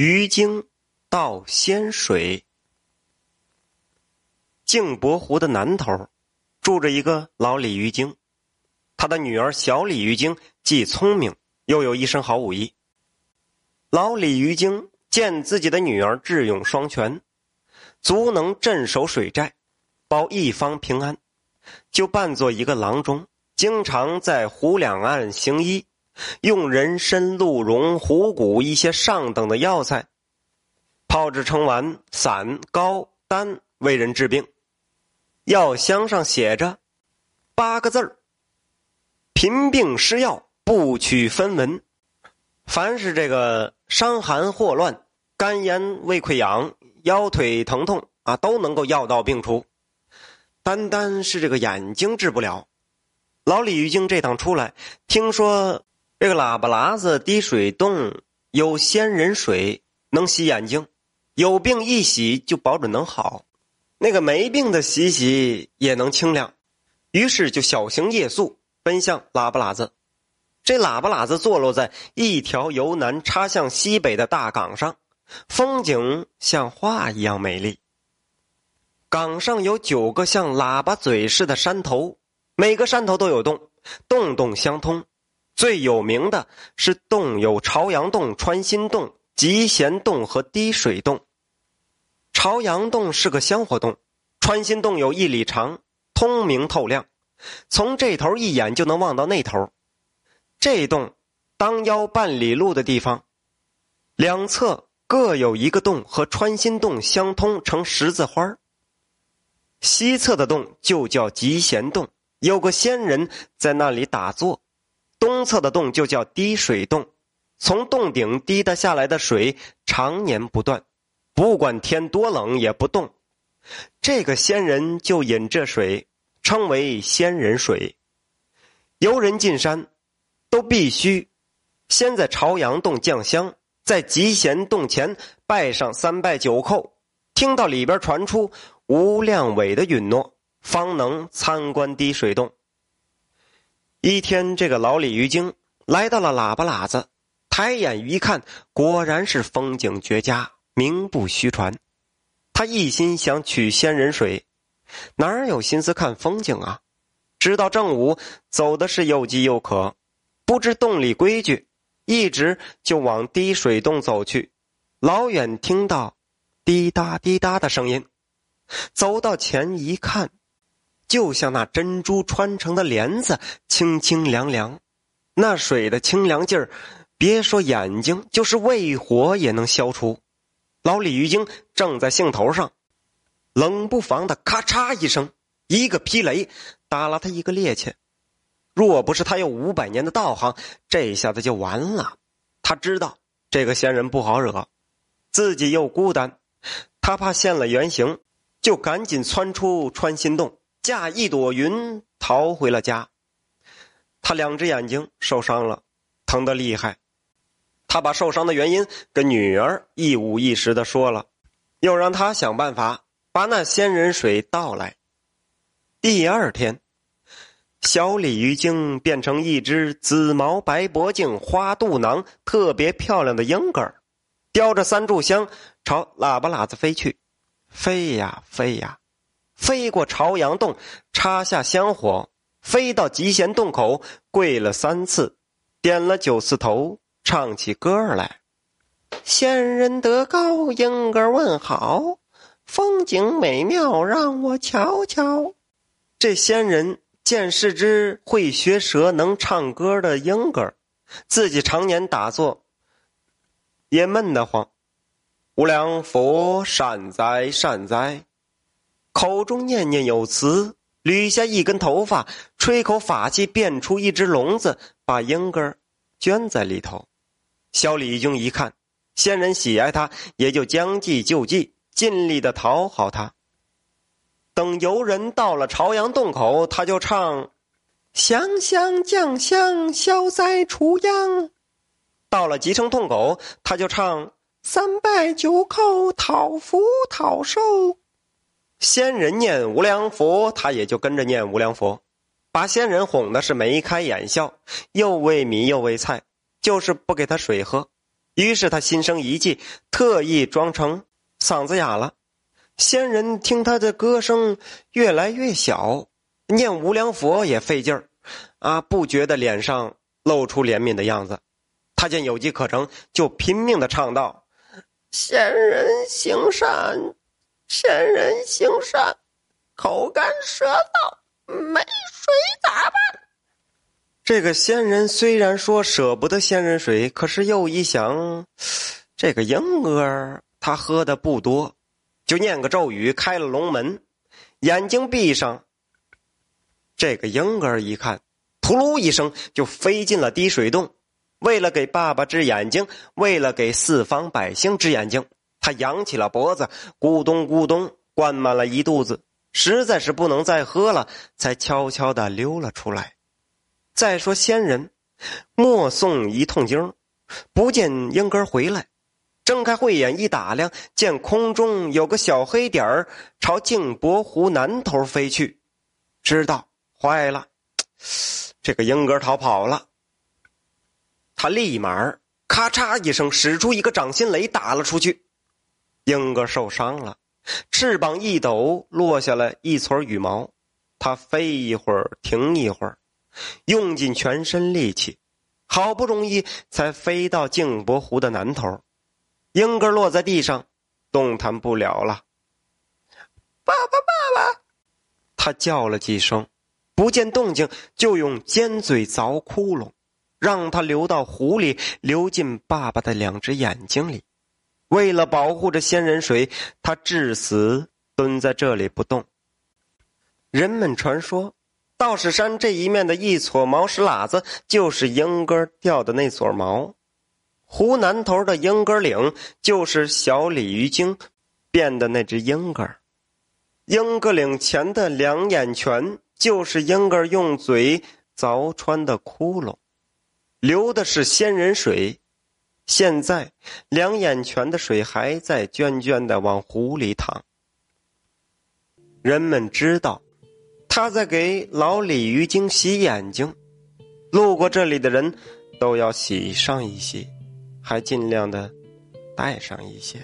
鱼精到仙水。镜泊湖的南头，住着一个老鲤鱼精，他的女儿小鲤鱼精既聪明，又有一身好武艺。老鲤鱼精见自己的女儿智勇双全，足能镇守水寨，保一方平安，就扮作一个郎中，经常在湖两岸行医。用人参、鹿茸、虎骨一些上等的药材，炮制成丸、散、膏、丹，为人治病。药箱上写着八个字儿：“贫病施药，不取分文。”凡是这个伤寒霍乱、肝炎、胃溃疡、腰腿疼痛啊，都能够药到病除。单单是这个眼睛治不了。老李鱼精这趟出来，听说。这个喇叭喇子滴水洞有仙人水，能洗眼睛，有病一洗就保准能好。那个没病的洗洗也能清凉。于是就小行夜宿，奔向喇叭喇子。这喇叭喇子坐落在一条由南插向西北的大港上，风景像画一样美丽。港上有九个像喇叭嘴似的山头，每个山头都有洞，洞洞相通。最有名的是洞有朝阳洞、穿心洞、集贤洞和滴水洞。朝阳洞是个香火洞，穿心洞有一里长，通明透亮，从这头一眼就能望到那头。这洞当腰半里路的地方，两侧各有一个洞和穿心洞相通，成十字花西侧的洞就叫集贤洞，有个仙人在那里打坐。东侧的洞就叫滴水洞，从洞顶滴的下来的水常年不断，不管天多冷也不动。这个仙人就饮这水，称为仙人水。游人进山，都必须先在朝阳洞降香，在集贤洞前拜上三拜九叩，听到里边传出吴亮伟的允诺，方能参观滴水洞。一天，这个老鲤鱼精来到了喇叭喇子，抬眼一看，果然是风景绝佳，名不虚传。他一心想取仙人水，哪有心思看风景啊？直到正午，走的是又饥又渴，不知洞里规矩，一直就往滴水洞走去。老远听到滴答滴答的声音，走到前一看。就像那珍珠穿成的帘子，清清凉凉，那水的清凉劲儿，别说眼睛，就是胃火也能消除。老鲤鱼精正在兴头上，冷不防的咔嚓一声，一个劈雷打了他一个趔趄。若不是他有五百年的道行，这下子就完了。他知道这个仙人不好惹，自己又孤单，他怕现了原形，就赶紧窜出穿心洞。驾一朵云逃回了家，他两只眼睛受伤了，疼得厉害。他把受伤的原因跟女儿一五一十的说了，又让他想办法把那仙人水倒来。第二天，小鲤鱼精变成一只紫毛白脖颈、花肚囊、特别漂亮的鹰儿，叼着三炷香朝喇叭喇子飞去，飞呀飞呀。飞过朝阳洞，插下香火，飞到集贤洞口，跪了三次，点了九次头，唱起歌来：“仙人得高，莺儿问好，风景美妙，让我瞧瞧。”这仙人见是只会学舌、能唱歌的莺儿，自己常年打坐，也闷得慌。无量佛，善哉善哉。口中念念有词，捋下一根头发，吹口法气，变出一只笼子，把婴儿圈在里头。小李军一看，仙人喜爱他，也就将计就计，尽力的讨好他。等游人到了朝阳洞口，他就唱：“降香降香，消灾除殃。”到了吉城洞口，他就唱：“三拜九叩，讨福讨寿。”仙人念无量佛，他也就跟着念无量佛，把仙人哄的是眉开眼笑，又喂米又喂菜，就是不给他水喝。于是他心生一计，特意装成嗓子哑了。仙人听他的歌声越来越小，念无量佛也费劲儿，啊，不觉得脸上露出怜悯的样子。他见有机可乘，就拼命的唱道：“仙人行善，仙人行善，口干舌燥，没水咋办？”这个仙人虽然说舍不得仙人水，可是又一想，这个婴儿他喝的不多。就念个咒语，开了龙门，眼睛闭上。这个婴儿一看，扑噜一声就飞进了滴水洞。为了给爸爸治眼睛，为了给四方百姓治眼睛，他扬起了脖子，咕咚咕咚灌满了一肚子，实在是不能再喝了，才悄悄的溜了出来。再说仙人，默诵一通经，不见英哥回来。睁开慧眼一打量，见空中有个小黑点儿朝镜泊湖南头飞去，知道坏了，这个英哥逃跑了。他立马咔嚓一声使出一个掌心雷打了出去，英哥受伤了，翅膀一抖，落下了一撮羽毛。他飞一会儿，停一会儿，用尽全身力气，好不容易才飞到镜泊湖的南头。英哥落在地上，动弹不了了。爸爸，爸爸！他叫了几声，不见动静，就用尖嘴凿窟窿，让他流到湖里，流进爸爸的两只眼睛里。为了保护着仙人水，他至死蹲在这里不动。人们传说，道士山这一面的一撮毛石喇子，就是婴儿掉的那撮毛。湖南头的莺哥岭，就是小鲤鱼精变的那只莺哥莺哥岭前的两眼泉，就是莺哥用嘴凿穿的窟窿，流的是仙人水。现在两眼泉的水还在涓涓的往湖里淌。人们知道，他在给老鲤鱼精洗眼睛，路过这里的人都要洗上一洗。还尽量的带上一些。